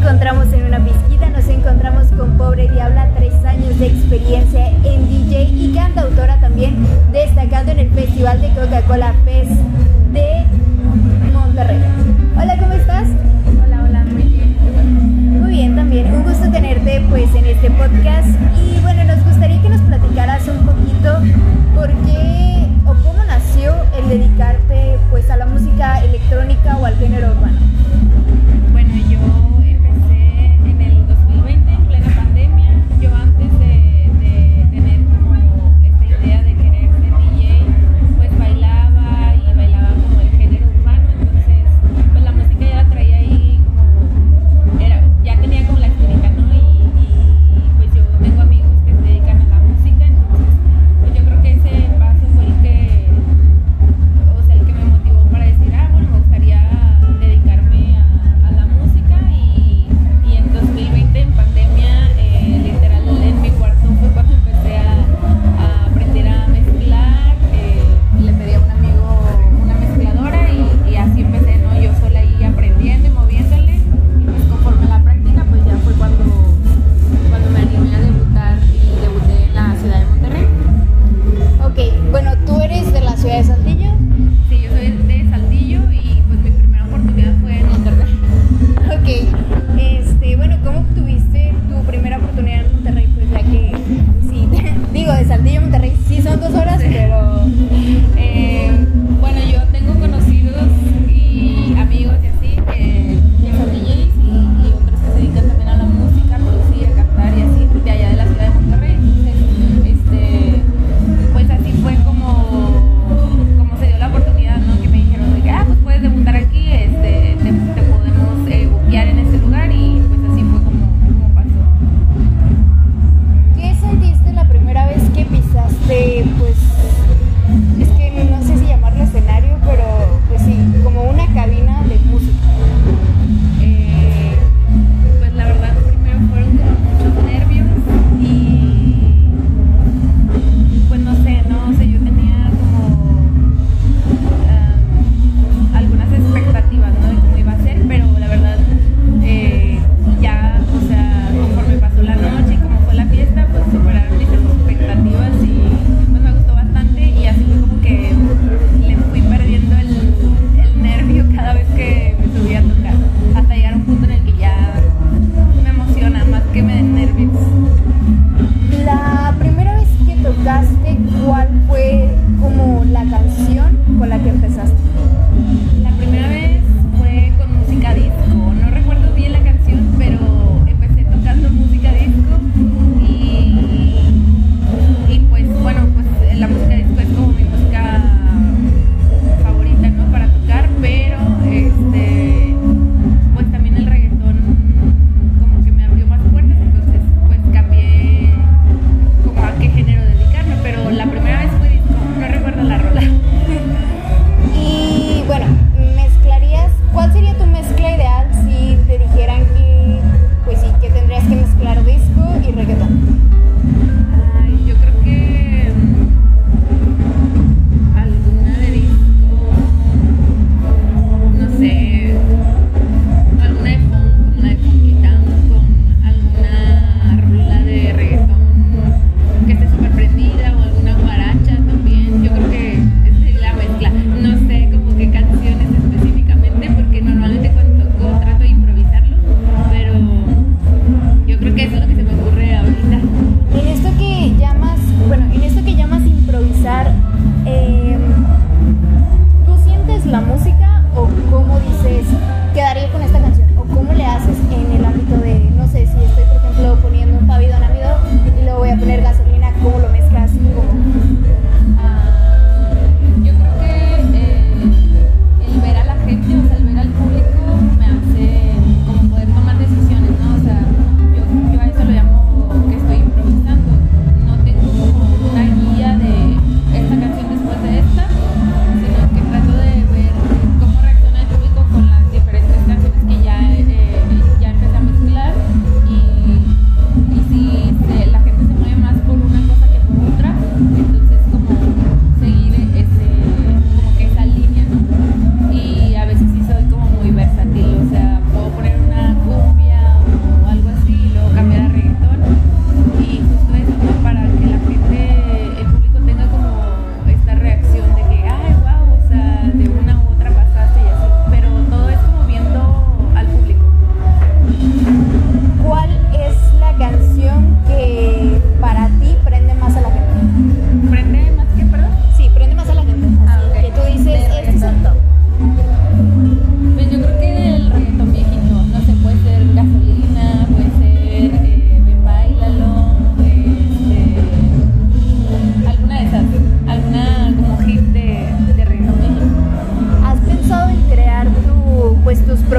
encontramos en una pizquita, nos encontramos con Pobre Diabla, tres años de experiencia en DJ y cantautora también, destacando en el Festival de Coca-Cola Fest de Monterrey. Hola, ¿cómo estás? Hola, hola, muy bien. Muy bien también, un gusto tenerte pues en este podcast y bueno, nos gustaría que nos platicaras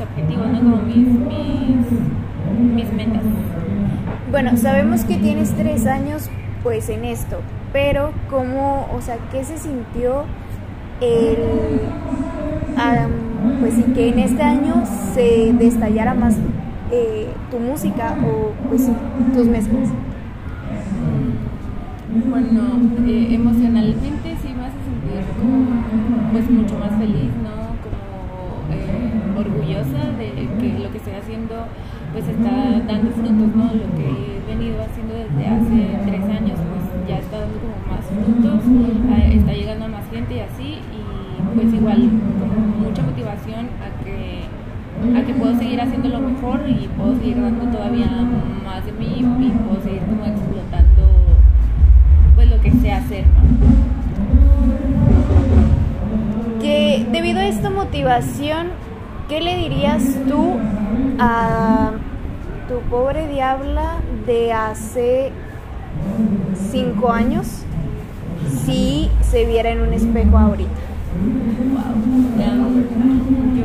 mis objetivos, ¿no? Como mis, mis, mis metas. Bueno, sabemos que tienes tres años pues en esto, pero ¿cómo, o sea, qué se sintió el, am, pues sí, que en este año se destallara más eh, tu música o pues sí, tus mezclas? Bueno, eh, emocionalmente sí me hace sentir como pues mucho más feliz, ¿no? Estoy haciendo pues está dando frutos, ¿no? Lo que he venido haciendo desde hace tres años pues ya está dando como más frutos, eh, está llegando a más gente y así y pues igual como mucha motivación a que a que puedo seguir haciendo lo mejor y puedo seguir dando todavía más de mí y puedo seguir como explotando pues lo que sé hacer, ¿no? Que debido a esta motivación, ¿qué le dirías tú a tu pobre diabla de hace cinco años si se viera en un espejo ahorita? Wow.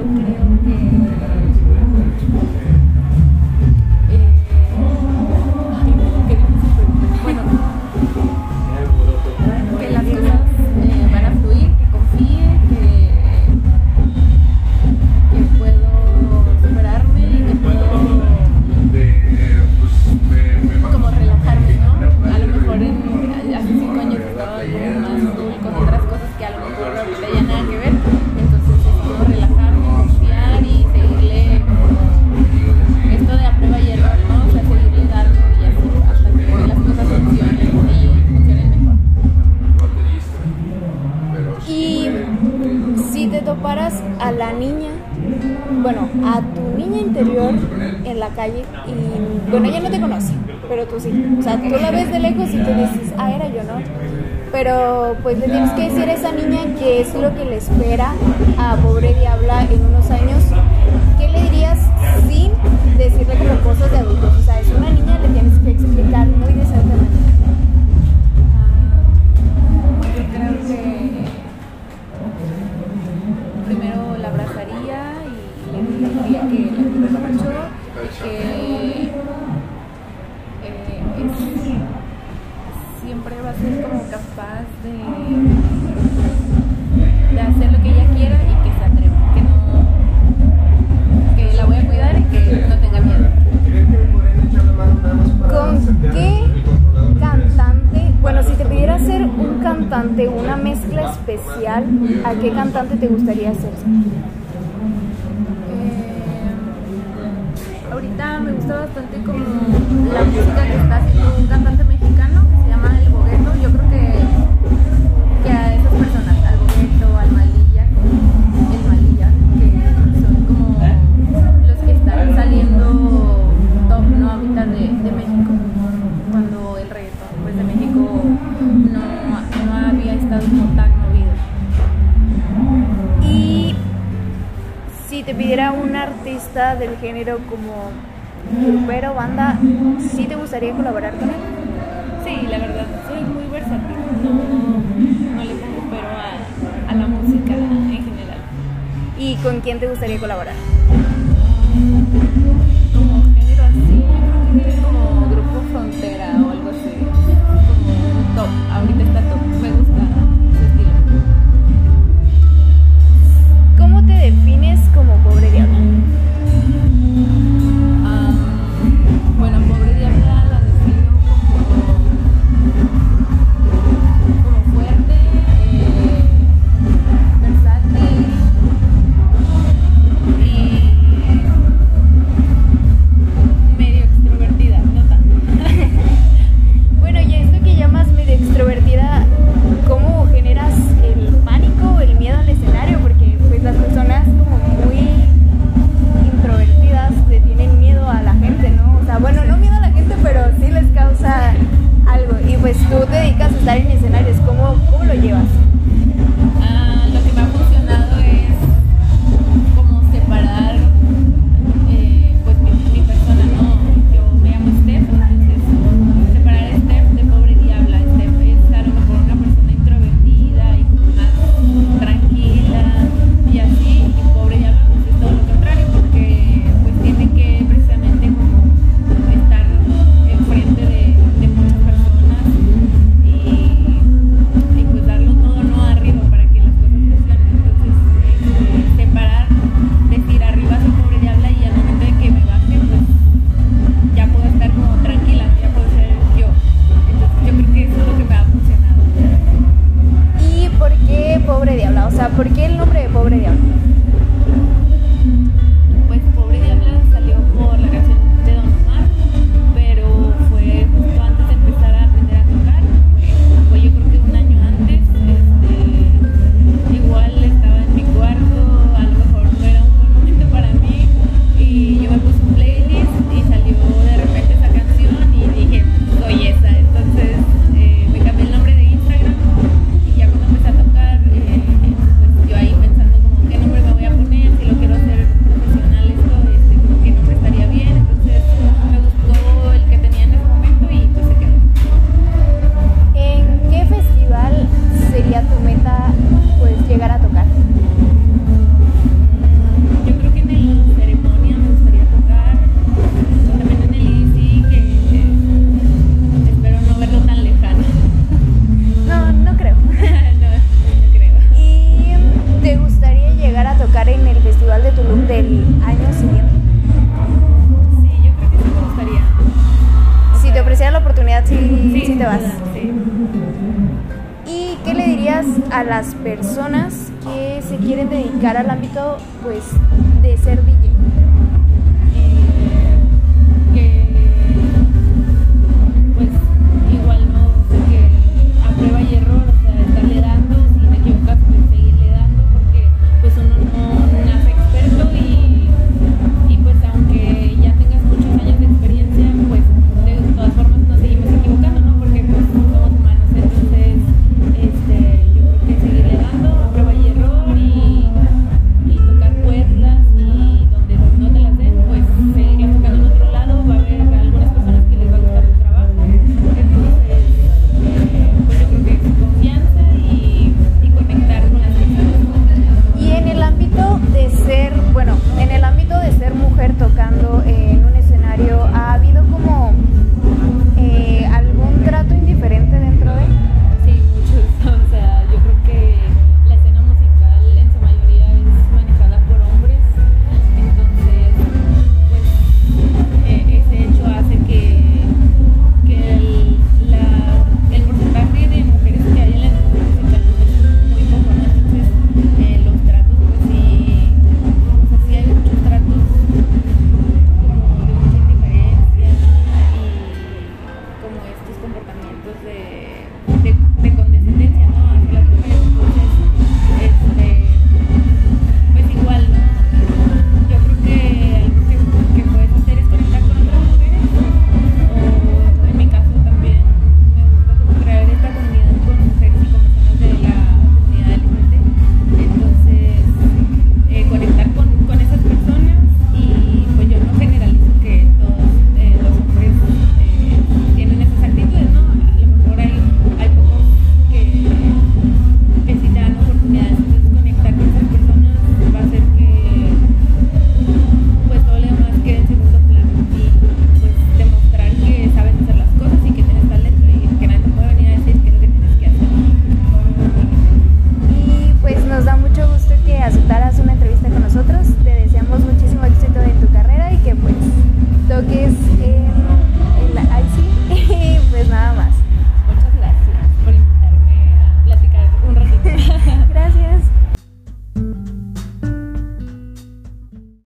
Toparas a la niña, bueno, a tu niña interior en la calle y, bueno, ella no te conoce, pero tú sí. O sea, tú la ves de lejos y tú dices, ah, era yo, ¿no? Pero pues le tienes que decir a esa niña qué es lo que le espera a pobre diabla en unos años. ¿Qué le dirías sin decirle como cosas de adultos? O sea, es una niña, le tienes que explicar muy decentemente. Una mezcla especial, ¿a qué cantante te gustaría ser? Eh, ahorita me gusta bastante como la música que está haciendo un cantante te pidiera un artista del género como grupero, banda, ¿sí te gustaría colaborar con él? Sí, la verdad, soy muy versátil. No, no le pongo pero a, a la música en general. ¿Y con quién te gustaría colaborar? a las personas que se quieren dedicar al ámbito pues de ser